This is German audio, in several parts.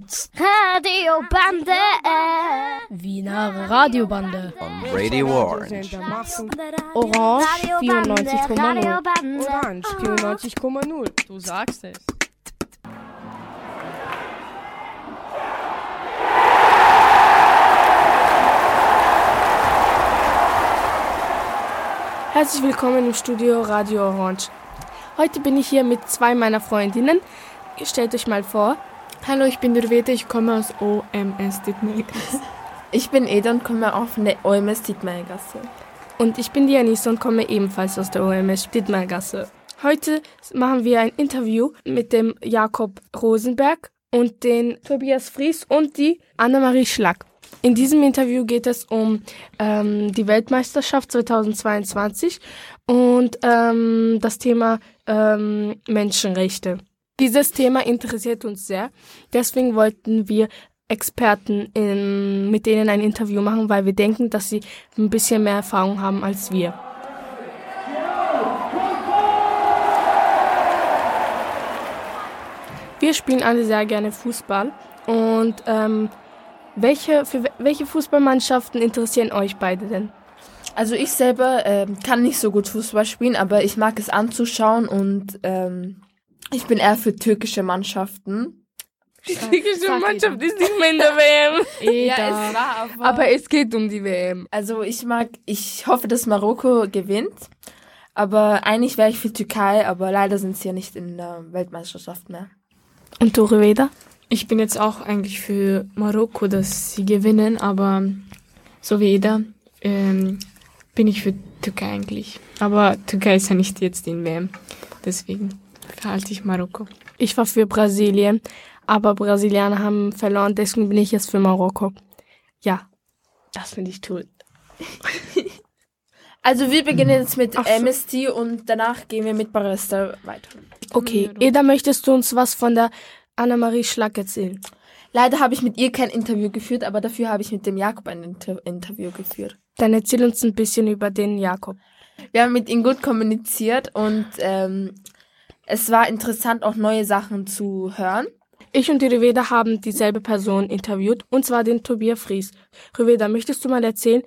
Roots. Radiobande. Wiener Radiobande. On Radio Orange. Orange 94,0. Orange 94,0. Du sagst es. Herzlich willkommen im Studio Radio Orange. Heute bin ich hier mit zwei meiner Freundinnen. Stellt euch mal vor. Hallo, ich bin Durvete, ich komme aus OMS Dittmergasse. Ich bin Eda und komme auch von der OMS Dittmergasse. Und ich bin Dianisa und komme ebenfalls aus der OMS Dittmergasse. Heute machen wir ein Interview mit dem Jakob Rosenberg und den Tobias Fries und die Annemarie Schlack. In diesem Interview geht es um ähm, die Weltmeisterschaft 2022 und ähm, das Thema ähm, Menschenrechte. Dieses Thema interessiert uns sehr. Deswegen wollten wir Experten in, mit denen ein Interview machen, weil wir denken, dass sie ein bisschen mehr Erfahrung haben als wir. Wir spielen alle sehr gerne Fußball und ähm, welche, für welche Fußballmannschaften interessieren euch beide denn? Also ich selber ähm, kann nicht so gut Fußball spielen, aber ich mag es anzuschauen und ähm, ich bin eher für türkische Mannschaften. Die türkische Mannschaft ist nicht mehr in der WM. Ja, es war aber. Aber es geht um die WM. Also ich mag, ich hoffe, dass Marokko gewinnt. Aber eigentlich wäre ich für Türkei, aber leider sind sie ja nicht in der Weltmeisterschaft mehr. Und du, Reveda? Ich bin jetzt auch eigentlich für Marokko, dass sie gewinnen, aber so wie Eda ähm, bin ich für Türkei eigentlich. Aber Türkei ist ja nicht jetzt in WM, deswegen verhalte ich Marokko. Ich war für Brasilien, aber Brasilianer haben verloren, deswegen bin ich jetzt für Marokko. Ja, das finde ich toll. Also wir beginnen jetzt mit so. MST und danach gehen wir mit Barista weiter. Okay, Eda, möchtest du uns was von der Annemarie Schlack erzählen? Leider habe ich mit ihr kein Interview geführt, aber dafür habe ich mit dem Jakob ein Inter Interview geführt. Dann erzähl uns ein bisschen über den Jakob. Wir haben mit ihm gut kommuniziert und ähm, es war interessant, auch neue Sachen zu hören. Ich und die Riveda haben dieselbe Person interviewt, und zwar den Tobias Fries. Riveda, möchtest du mal erzählen,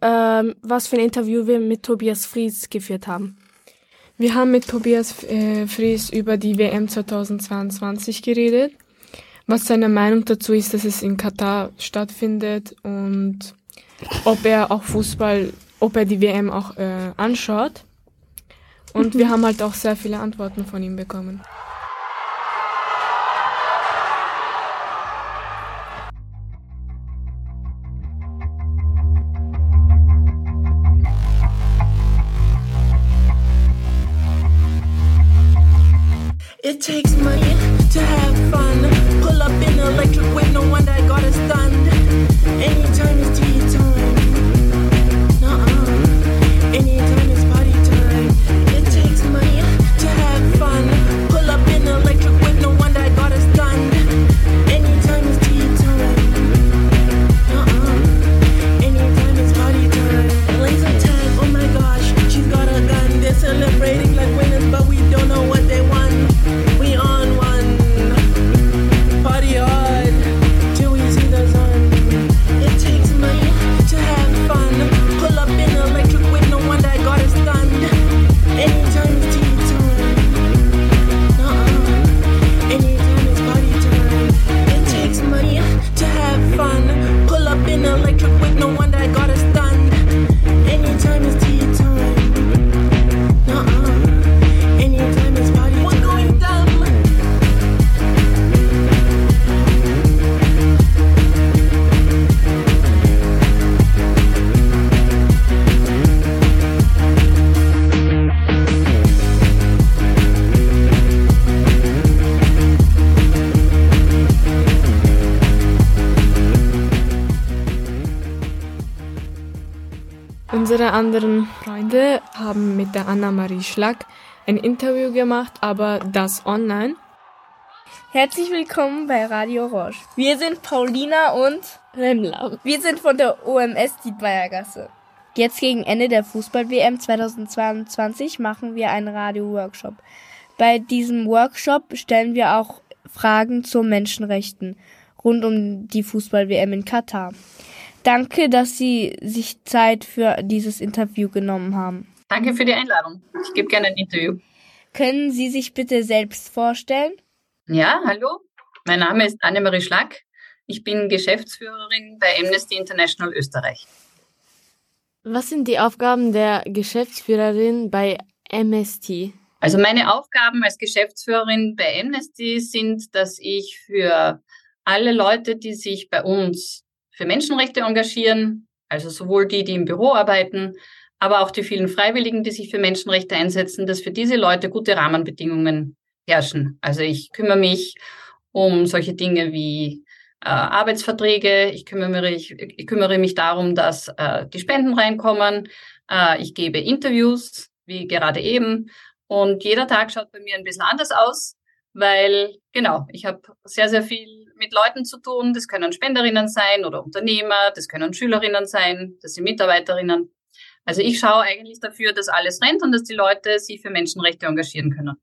ähm, was für ein Interview wir mit Tobias Fries geführt haben? Wir haben mit Tobias äh, Fries über die WM 2022 geredet, was seine Meinung dazu ist, dass es in Katar stattfindet und ob er auch Fußball, ob er die WM auch äh, anschaut. Und wir haben halt auch sehr viele Antworten von ihm bekommen. It takes anderen Freunde haben mit der Anna-Marie Schlack ein Interview gemacht, aber das online. Herzlich willkommen bei Radio Roche. Wir sind Paulina und Remla. Wir sind von der OMS Dietmeiergasse. Jetzt gegen Ende der Fußball-WM 2022 machen wir einen Radio-Workshop. Bei diesem Workshop stellen wir auch Fragen zu Menschenrechten. rund um die Fußball-WM in Katar. Danke, dass Sie sich Zeit für dieses Interview genommen haben. Danke für die Einladung. Ich gebe gerne ein Interview. Können Sie sich bitte selbst vorstellen? Ja, hallo. Mein Name ist Annemarie Schlack. Ich bin Geschäftsführerin bei Amnesty International Österreich. Was sind die Aufgaben der Geschäftsführerin bei Amnesty? Also meine Aufgaben als Geschäftsführerin bei Amnesty sind, dass ich für alle Leute, die sich bei uns für Menschenrechte engagieren, also sowohl die, die im Büro arbeiten, aber auch die vielen Freiwilligen, die sich für Menschenrechte einsetzen, dass für diese Leute gute Rahmenbedingungen herrschen. Also ich kümmere mich um solche Dinge wie äh, Arbeitsverträge, ich kümmere, mich, ich kümmere mich darum, dass äh, die Spenden reinkommen, äh, ich gebe Interviews, wie gerade eben, und jeder Tag schaut bei mir ein bisschen anders aus, weil genau, ich habe sehr, sehr viel mit Leuten zu tun. Das können Spenderinnen sein oder Unternehmer, das können Schülerinnen sein, das sind Mitarbeiterinnen. Also ich schaue eigentlich dafür, dass alles rennt und dass die Leute sich für Menschenrechte engagieren können.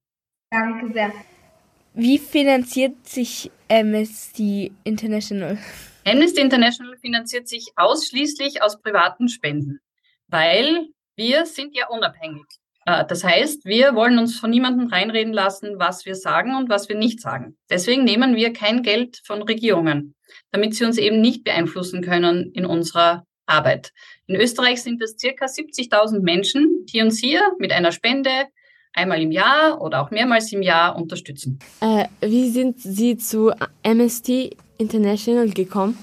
Danke sehr. Wie finanziert sich Amnesty International? Amnesty International finanziert sich ausschließlich aus privaten Spenden, weil wir sind ja unabhängig. Äh, das heißt, wir wollen uns von niemandem reinreden lassen, was wir sagen und was wir nicht sagen. Deswegen nehmen wir kein Geld von Regierungen, damit sie uns eben nicht beeinflussen können in unserer Arbeit. In Österreich sind es circa 70.000 Menschen, die uns hier mit einer Spende einmal im Jahr oder auch mehrmals im Jahr unterstützen. Äh, wie sind Sie zu Amnesty International gekommen?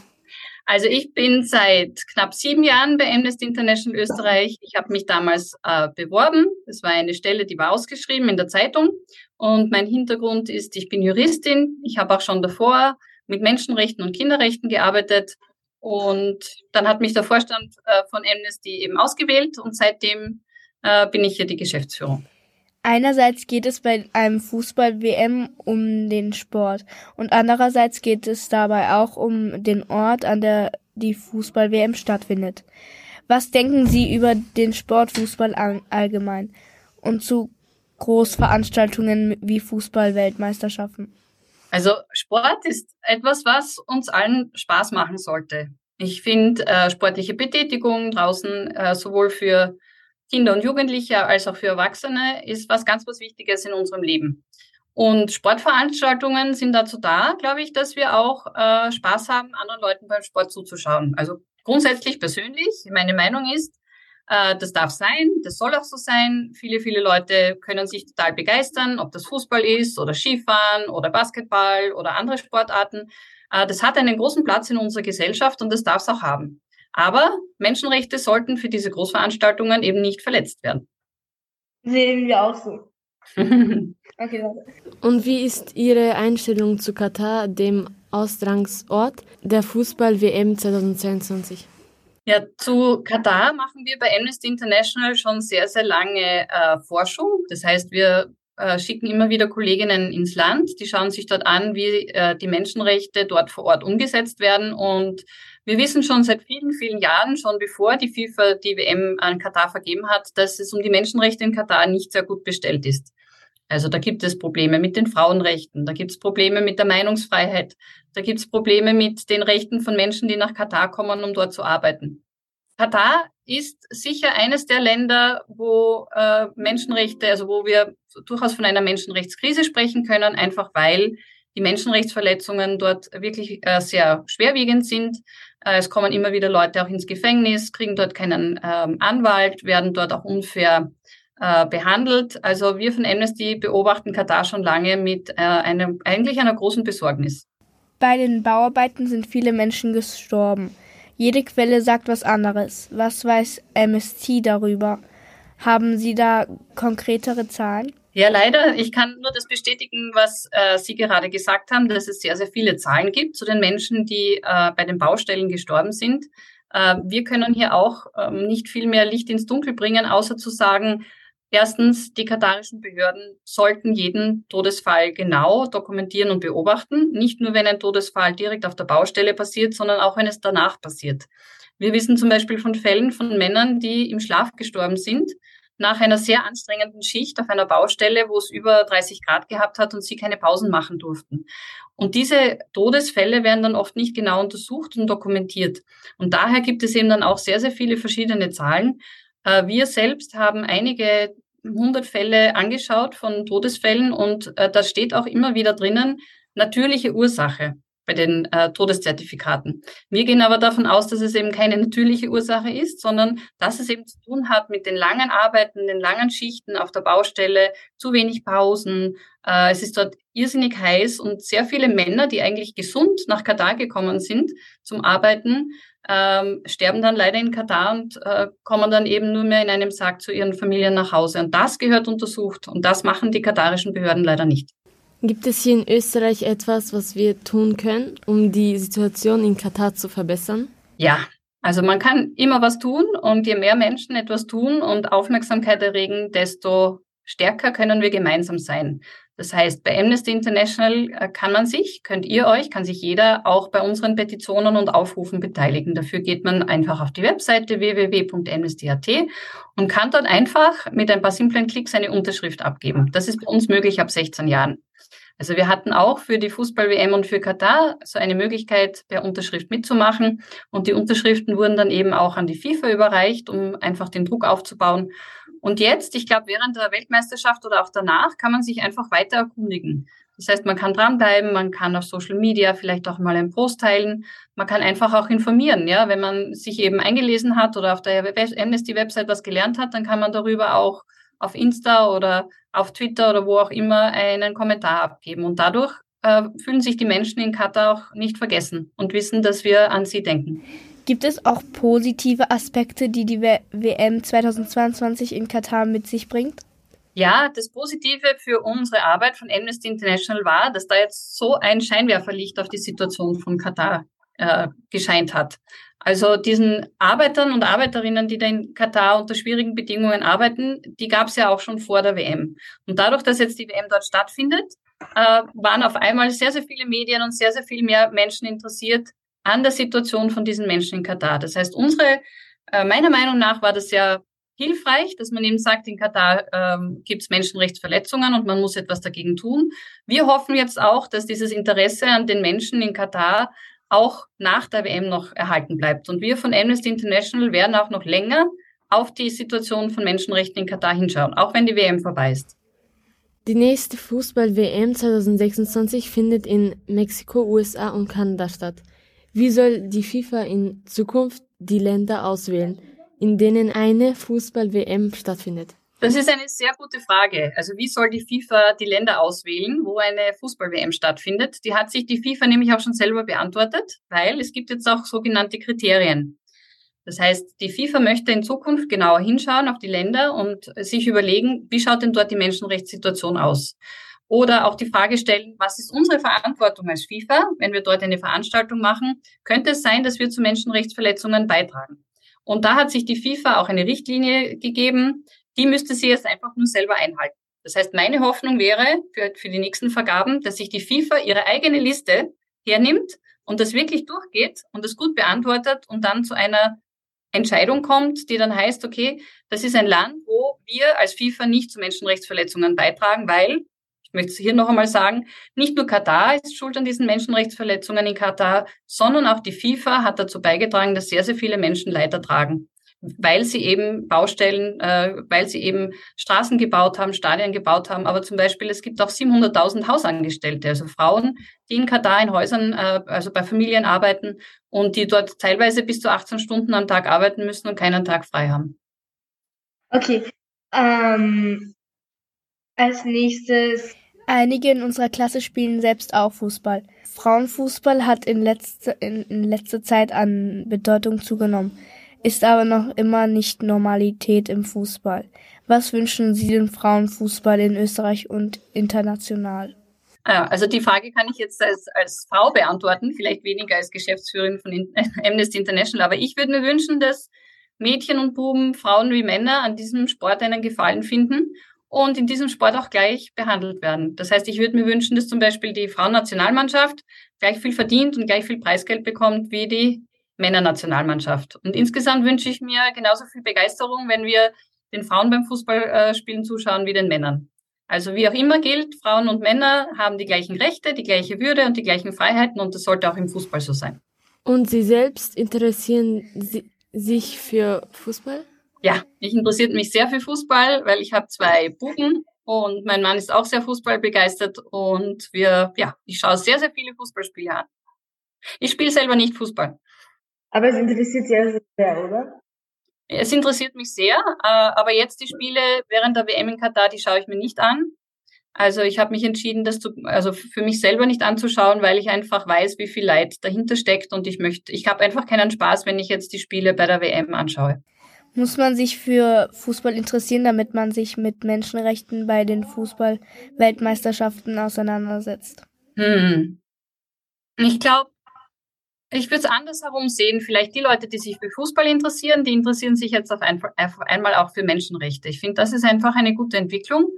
Also ich bin seit knapp sieben Jahren bei Amnesty International Österreich. Ich habe mich damals äh, beworben. Das war eine Stelle, die war ausgeschrieben in der Zeitung. Und mein Hintergrund ist, ich bin Juristin. Ich habe auch schon davor mit Menschenrechten und Kinderrechten gearbeitet. Und dann hat mich der Vorstand äh, von Amnesty eben ausgewählt und seitdem äh, bin ich hier die Geschäftsführung. Einerseits geht es bei einem Fußball-WM um den Sport und andererseits geht es dabei auch um den Ort, an der die Fußball-WM stattfindet. Was denken Sie über den Sportfußball allgemein und zu Großveranstaltungen wie Fußball-Weltmeisterschaften? Also Sport ist etwas, was uns allen Spaß machen sollte. Ich finde äh, sportliche Betätigung draußen äh, sowohl für Kinder und Jugendliche als auch für Erwachsene ist was ganz was Wichtiges in unserem Leben. Und Sportveranstaltungen sind dazu da, glaube ich, dass wir auch äh, Spaß haben, anderen Leuten beim Sport zuzuschauen. Also grundsätzlich persönlich, meine Meinung ist, äh, das darf sein, das soll auch so sein. Viele, viele Leute können sich total begeistern, ob das Fußball ist oder Skifahren oder Basketball oder andere Sportarten. Äh, das hat einen großen Platz in unserer Gesellschaft und das darf es auch haben. Aber Menschenrechte sollten für diese Großveranstaltungen eben nicht verletzt werden. Sehen wir auch so. okay, Und wie ist Ihre Einstellung zu Katar, dem Austragungsort der Fußball-WM 2022? Ja, zu Katar machen wir bei Amnesty International schon sehr, sehr lange äh, Forschung. Das heißt, wir äh, schicken immer wieder Kolleginnen ins Land, die schauen sich dort an, wie äh, die Menschenrechte dort vor Ort umgesetzt werden und wir wissen schon seit vielen, vielen Jahren, schon bevor die FIFA die WM an Katar vergeben hat, dass es um die Menschenrechte in Katar nicht sehr gut bestellt ist. Also da gibt es Probleme mit den Frauenrechten, da gibt es Probleme mit der Meinungsfreiheit, da gibt es Probleme mit den Rechten von Menschen, die nach Katar kommen, um dort zu arbeiten. Katar ist sicher eines der Länder, wo äh, Menschenrechte, also wo wir durchaus von einer Menschenrechtskrise sprechen können, einfach weil die Menschenrechtsverletzungen dort wirklich äh, sehr schwerwiegend sind. Äh, es kommen immer wieder Leute auch ins Gefängnis, kriegen dort keinen ähm, Anwalt, werden dort auch unfair äh, behandelt. Also wir von Amnesty beobachten Katar schon lange mit äh, einem, eigentlich einer großen Besorgnis. Bei den Bauarbeiten sind viele Menschen gestorben. Jede Quelle sagt was anderes. Was weiß Amnesty darüber? Haben Sie da konkretere Zahlen? Ja, leider. Ich kann nur das bestätigen, was äh, Sie gerade gesagt haben, dass es sehr, sehr viele Zahlen gibt zu den Menschen, die äh, bei den Baustellen gestorben sind. Äh, wir können hier auch ähm, nicht viel mehr Licht ins Dunkel bringen, außer zu sagen, erstens, die katarischen Behörden sollten jeden Todesfall genau dokumentieren und beobachten. Nicht nur, wenn ein Todesfall direkt auf der Baustelle passiert, sondern auch, wenn es danach passiert. Wir wissen zum Beispiel von Fällen von Männern, die im Schlaf gestorben sind nach einer sehr anstrengenden Schicht auf einer Baustelle, wo es über 30 Grad gehabt hat und sie keine Pausen machen durften. Und diese Todesfälle werden dann oft nicht genau untersucht und dokumentiert. Und daher gibt es eben dann auch sehr, sehr viele verschiedene Zahlen. Äh, wir selbst haben einige hundert Fälle angeschaut von Todesfällen und äh, da steht auch immer wieder drinnen, natürliche Ursache bei den äh, Todeszertifikaten. Wir gehen aber davon aus, dass es eben keine natürliche Ursache ist, sondern dass es eben zu tun hat mit den langen Arbeiten, den langen Schichten auf der Baustelle, zu wenig Pausen. Äh, es ist dort irrsinnig heiß und sehr viele Männer, die eigentlich gesund nach Katar gekommen sind zum Arbeiten, ähm, sterben dann leider in Katar und äh, kommen dann eben nur mehr in einem Sarg zu ihren Familien nach Hause. Und das gehört untersucht und das machen die katarischen Behörden leider nicht. Gibt es hier in Österreich etwas, was wir tun können, um die Situation in Katar zu verbessern? Ja, also man kann immer was tun und je mehr Menschen etwas tun und Aufmerksamkeit erregen, desto stärker können wir gemeinsam sein. Das heißt, bei Amnesty International äh, kann man sich, könnt ihr euch, kann sich jeder auch bei unseren Petitionen und Aufrufen beteiligen. Dafür geht man einfach auf die Webseite www.amnesty.at und kann dort einfach mit ein paar simplen Klicks eine Unterschrift abgeben. Das ist bei uns möglich ab 16 Jahren. Also wir hatten auch für die Fußball-WM und für Katar so eine Möglichkeit, per Unterschrift mitzumachen. Und die Unterschriften wurden dann eben auch an die FIFA überreicht, um einfach den Druck aufzubauen. Und jetzt, ich glaube, während der Weltmeisterschaft oder auch danach, kann man sich einfach weiter erkundigen. Das heißt, man kann dranbleiben, man kann auf Social Media vielleicht auch mal einen Post teilen, man kann einfach auch informieren, ja, wenn man sich eben eingelesen hat oder auf der Amnesty-Website was gelernt hat, dann kann man darüber auch auf Insta oder auf Twitter oder wo auch immer einen Kommentar abgeben. Und dadurch äh, fühlen sich die Menschen in Katar auch nicht vergessen und wissen, dass wir an sie denken. Gibt es auch positive Aspekte, die die WM 2022 in Katar mit sich bringt? Ja, das Positive für unsere Arbeit von Amnesty International war, dass da jetzt so ein Scheinwerferlicht auf die Situation von Katar äh, gescheint hat. Also diesen Arbeitern und Arbeiterinnen, die da in Katar unter schwierigen Bedingungen arbeiten, die gab es ja auch schon vor der WM. Und dadurch, dass jetzt die WM dort stattfindet, äh, waren auf einmal sehr, sehr viele Medien und sehr, sehr viel mehr Menschen interessiert an der Situation von diesen Menschen in Katar. Das heißt, unsere, äh, meiner Meinung nach war das ja hilfreich, dass man eben sagt, in Katar ähm, gibt es Menschenrechtsverletzungen und man muss etwas dagegen tun. Wir hoffen jetzt auch, dass dieses Interesse an den Menschen in Katar auch nach der WM noch erhalten bleibt. Und wir von Amnesty International werden auch noch länger auf die Situation von Menschenrechten in Katar hinschauen, auch wenn die WM vorbei ist. Die nächste Fußball-WM 2026 findet in Mexiko, USA und Kanada statt. Wie soll die FIFA in Zukunft die Länder auswählen, in denen eine Fußball-WM stattfindet? Das ist eine sehr gute Frage. Also wie soll die FIFA die Länder auswählen, wo eine Fußball-WM stattfindet? Die hat sich die FIFA nämlich auch schon selber beantwortet, weil es gibt jetzt auch sogenannte Kriterien. Das heißt, die FIFA möchte in Zukunft genauer hinschauen auf die Länder und sich überlegen, wie schaut denn dort die Menschenrechtssituation aus? Oder auch die Frage stellen, was ist unsere Verantwortung als FIFA, wenn wir dort eine Veranstaltung machen? Könnte es sein, dass wir zu Menschenrechtsverletzungen beitragen? Und da hat sich die FIFA auch eine Richtlinie gegeben, die müsste sie jetzt einfach nur selber einhalten. Das heißt, meine Hoffnung wäre für, für die nächsten Vergaben, dass sich die FIFA ihre eigene Liste hernimmt und das wirklich durchgeht und das gut beantwortet und dann zu einer Entscheidung kommt, die dann heißt, okay, das ist ein Land, wo wir als FIFA nicht zu Menschenrechtsverletzungen beitragen, weil, ich möchte es hier noch einmal sagen, nicht nur Katar ist schuld an diesen Menschenrechtsverletzungen in Katar, sondern auch die FIFA hat dazu beigetragen, dass sehr, sehr viele Menschen Leid ertragen weil sie eben Baustellen, äh, weil sie eben Straßen gebaut haben, Stadien gebaut haben. Aber zum Beispiel, es gibt auch 700.000 Hausangestellte, also Frauen, die in Katar in Häusern, äh, also bei Familien arbeiten und die dort teilweise bis zu 18 Stunden am Tag arbeiten müssen und keinen Tag frei haben. Okay. Ähm, als nächstes. Einige in unserer Klasse spielen selbst auch Fußball. Frauenfußball hat in letzter, in, in letzter Zeit an Bedeutung zugenommen ist aber noch immer nicht Normalität im Fußball. Was wünschen Sie den Frauenfußball in Österreich und international? Ja, also die Frage kann ich jetzt als, als Frau beantworten, vielleicht weniger als Geschäftsführerin von Amnesty International, aber ich würde mir wünschen, dass Mädchen und Buben, Frauen wie Männer an diesem Sport einen Gefallen finden und in diesem Sport auch gleich behandelt werden. Das heißt, ich würde mir wünschen, dass zum Beispiel die Frauennationalmannschaft gleich viel verdient und gleich viel Preisgeld bekommt wie die Männernationalmannschaft. Und insgesamt wünsche ich mir genauso viel Begeisterung, wenn wir den Frauen beim Fußballspielen zuschauen wie den Männern. Also wie auch immer gilt, Frauen und Männer haben die gleichen Rechte, die gleiche Würde und die gleichen Freiheiten und das sollte auch im Fußball so sein. Und Sie selbst interessieren Sie sich für Fußball? Ja, ich interessiert mich sehr für Fußball, weil ich habe zwei Buben und mein Mann ist auch sehr fußballbegeistert und wir, ja, ich schaue sehr, sehr viele Fußballspiele an. Ich spiele selber nicht Fußball. Aber es interessiert Sie also sehr, oder? Es interessiert mich sehr, äh, aber jetzt die Spiele während der WM in Katar, die schaue ich mir nicht an. Also ich habe mich entschieden, das zu, also für mich selber nicht anzuschauen, weil ich einfach weiß, wie viel Leid dahinter steckt und ich möchte, ich habe einfach keinen Spaß, wenn ich jetzt die Spiele bei der WM anschaue. Muss man sich für Fußball interessieren, damit man sich mit Menschenrechten bei den Fußball-Weltmeisterschaften auseinandersetzt? Hm. Ich glaube, ich würde es andersherum sehen. Vielleicht die Leute, die sich für Fußball interessieren, die interessieren sich jetzt auf, ein, auf einmal auch für Menschenrechte. Ich finde, das ist einfach eine gute Entwicklung.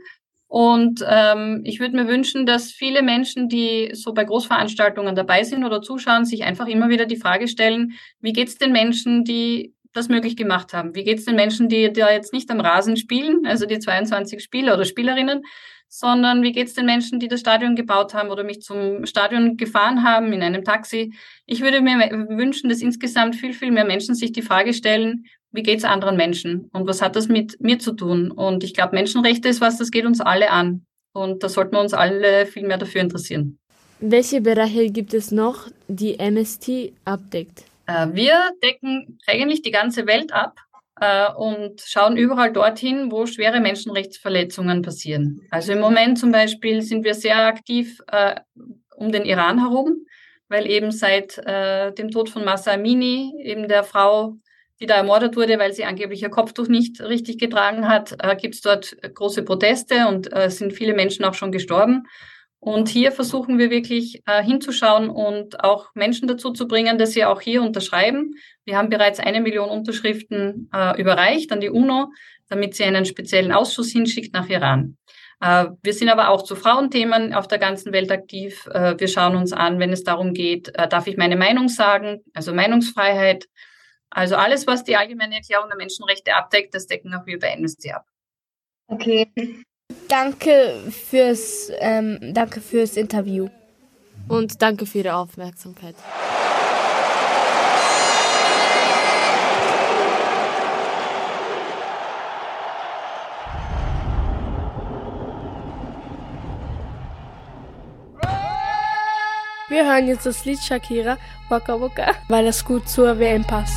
Und ähm, ich würde mir wünschen, dass viele Menschen, die so bei Großveranstaltungen dabei sind oder zuschauen, sich einfach immer wieder die Frage stellen, wie geht es den Menschen, die das möglich gemacht haben? Wie geht es den Menschen, die da jetzt nicht am Rasen spielen, also die 22 Spieler oder Spielerinnen, sondern wie geht es den Menschen, die das Stadion gebaut haben oder mich zum Stadion gefahren haben in einem Taxi? Ich würde mir wünschen, dass insgesamt viel, viel mehr Menschen sich die Frage stellen, wie geht's anderen Menschen und was hat das mit mir zu tun? Und ich glaube, Menschenrechte ist was, das geht uns alle an. Und da sollten wir uns alle viel mehr dafür interessieren. Welche Bereiche gibt es noch, die MST abdeckt? Äh, wir decken eigentlich die ganze Welt ab äh, und schauen überall dorthin, wo schwere Menschenrechtsverletzungen passieren. Also im Moment zum Beispiel sind wir sehr aktiv äh, um den Iran herum, weil eben seit äh, dem Tod von Massa Amini, eben der Frau, die da ermordet wurde, weil sie angeblich ihr Kopftuch nicht richtig getragen hat, äh, gibt es dort große Proteste und äh, sind viele Menschen auch schon gestorben. Und hier versuchen wir wirklich äh, hinzuschauen und auch Menschen dazu zu bringen, dass sie auch hier unterschreiben. Wir haben bereits eine Million Unterschriften äh, überreicht an die UNO, damit sie einen speziellen Ausschuss hinschickt nach Iran. Äh, wir sind aber auch zu Frauenthemen auf der ganzen Welt aktiv. Äh, wir schauen uns an, wenn es darum geht, äh, darf ich meine Meinung sagen, also Meinungsfreiheit. Also alles, was die Allgemeine Erklärung der Menschenrechte abdeckt, das decken auch wir bei Amnesty ab. Okay. Danke fürs, ähm, danke fürs Interview. Und danke für Ihre Aufmerksamkeit. Wir hören jetzt das Lied Shakira Waka Waka, weil es gut zur WM passt.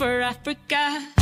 For Africa.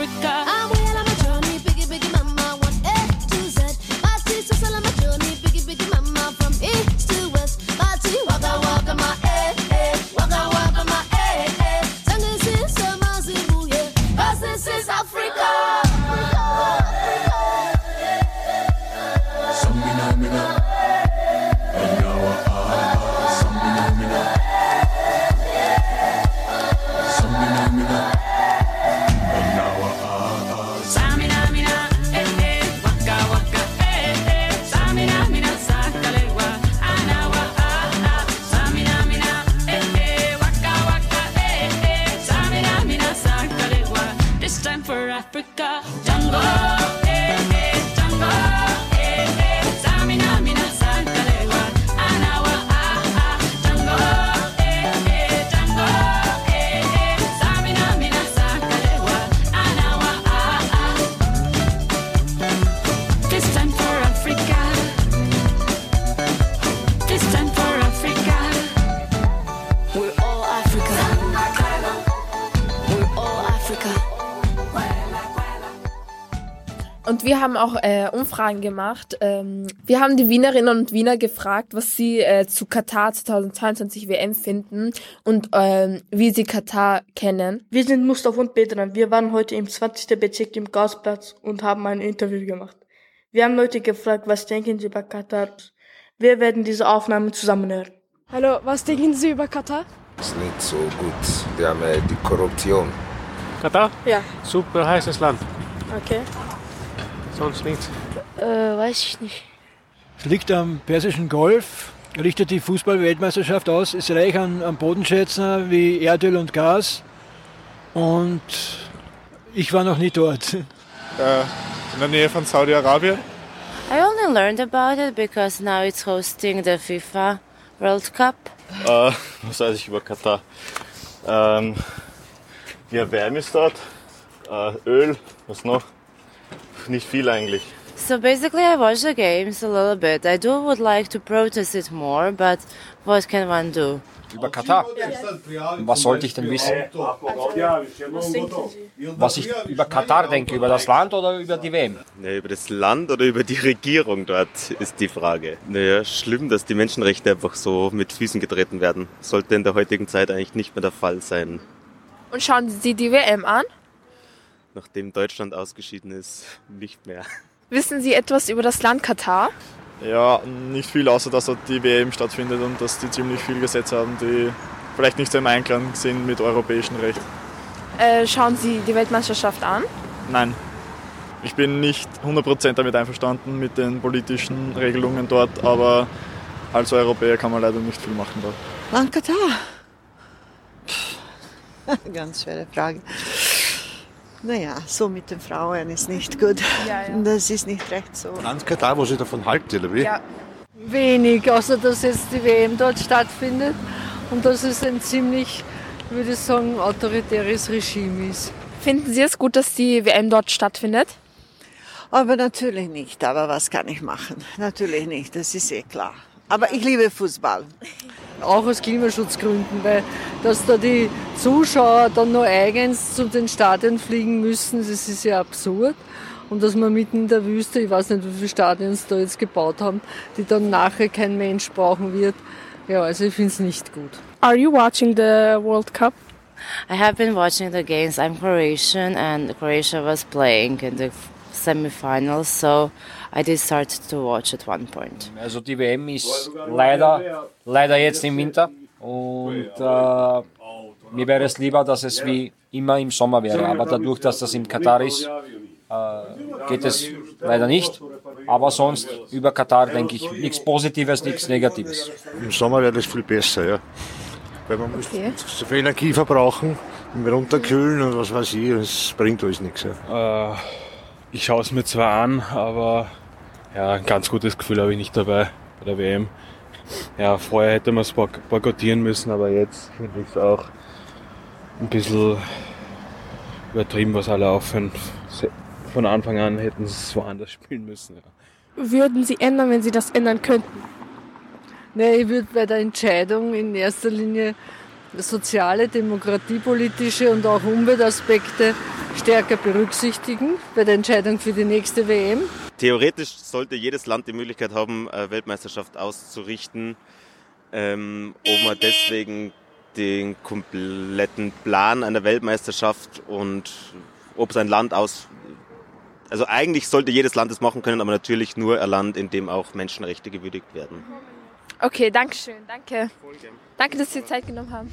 Africa. Wir haben auch äh, Umfragen gemacht. Ähm, wir haben die Wienerinnen und Wiener gefragt, was sie äh, zu Katar 2022 WM finden und ähm, wie sie Katar kennen. Wir sind Mustafa und Bedran. Wir waren heute im 20. Bezirk im Gasplatz und haben ein Interview gemacht. Wir haben Leute gefragt, was denken sie über Katar. Wir werden diese Aufnahmen zusammenhören. Hallo, was denken Sie über Katar? Ist nicht so gut. Wir haben äh, die Korruption. Katar? Ja. Super heißes Land. Okay. Sonst nichts. Äh, weiß ich nicht. Es liegt am Persischen Golf, richtet die Fußball-Weltmeisterschaft aus, ist reich an, an Bodenschätzen wie Erdöl und Gas. Und ich war noch nie dort. Äh, in der Nähe von Saudi-Arabien. I only learned about it because now it's hosting the FIFA World Cup. Äh, was weiß ich über Katar? Ähm, ja, Wärme ist dort. Äh, Öl, was noch? Nicht viel eigentlich. So basically, I watch the games a little bit. I do would like to protest it more, but what can one do? Über Katar? Was sollte ich denn wissen? Was ich über Katar denke, über das Land oder über die WM? Ja, über das Land oder über die Regierung dort ist die Frage. Naja, schlimm, dass die Menschenrechte einfach so mit Füßen getreten werden. Sollte in der heutigen Zeit eigentlich nicht mehr der Fall sein. Und schauen Sie die WM an? Nachdem Deutschland ausgeschieden ist, nicht mehr. Wissen Sie etwas über das Land Katar? Ja, nicht viel, außer dass dort die WM stattfindet und dass die ziemlich viele Gesetze haben, die vielleicht nicht so im Einklang sind mit europäischem Recht. Äh, schauen Sie die Weltmeisterschaft an? Nein. Ich bin nicht 100% damit einverstanden mit den politischen Regelungen dort, aber als Europäer kann man leider nicht viel machen dort. Land Katar? Ganz schwere Frage. Naja, so mit den Frauen ist nicht gut. Ja, ja. Das ist nicht recht so. Land Katar, was ich davon halte, oder wie? Ja. Wenig, außer dass jetzt die WM dort stattfindet und dass es ein ziemlich, würde ich sagen, autoritäres Regime ist. Finden Sie es gut, dass die WM dort stattfindet? Aber natürlich nicht. Aber was kann ich machen? Natürlich nicht, das ist eh klar. Aber ich liebe Fußball. Auch aus Klimaschutzgründen, weil dass da die Zuschauer dann nur eigens zu den Stadien fliegen müssen, das ist ja absurd. Und dass man mitten in der Wüste, ich weiß nicht, wie viele Stadien sie da jetzt gebaut haben, die dann nachher kein Mensch brauchen wird. Ja, also ich finde es nicht gut. Are you watching the World Cup? I have been watching the games. I'm Croatian, and Croatia was playing in the semifinals, so I did start to watch at one point. Also die WM ist leider, leider jetzt im Winter und äh, mir wäre es lieber, dass es wie immer im Sommer wäre. Aber dadurch, dass das in Katar ist, äh, geht es leider nicht. Aber sonst über Katar denke ich nichts Positives, nichts Negatives. Im Sommer wäre das viel besser, ja. Weil man Okay. muss so viel Energie verbrauchen, runterkühlen und was weiß ich, es bringt alles nichts. Ja. Äh, ich schaue es mir zwar an, aber ja, ein ganz gutes Gefühl habe ich nicht dabei bei der WM. Ja, vorher hätte man es boyk- boykottieren müssen, aber jetzt finde ich es auch ein bisschen übertrieben, was alle aufhören. Von Anfang an hätten sie es woanders spielen müssen. Ja. Würden Sie ändern, wenn Sie das ändern könnten? Nee, ich würde bei der Entscheidung in erster Linie soziale, demokratiepolitische und auch Umweltaspekte stärker berücksichtigen bei der Entscheidung für die nächste WM? Theoretisch sollte jedes Land die Möglichkeit haben, eine Weltmeisterschaft auszurichten. Ähm, ob man deswegen den kompletten Plan einer Weltmeisterschaft und ob sein Land aus. Also eigentlich sollte jedes Land das machen können, aber natürlich nur ein Land, in dem auch Menschenrechte gewürdigt werden. Mhm. Okay, danke schön. Danke. Danke, dass Sie Zeit genommen haben.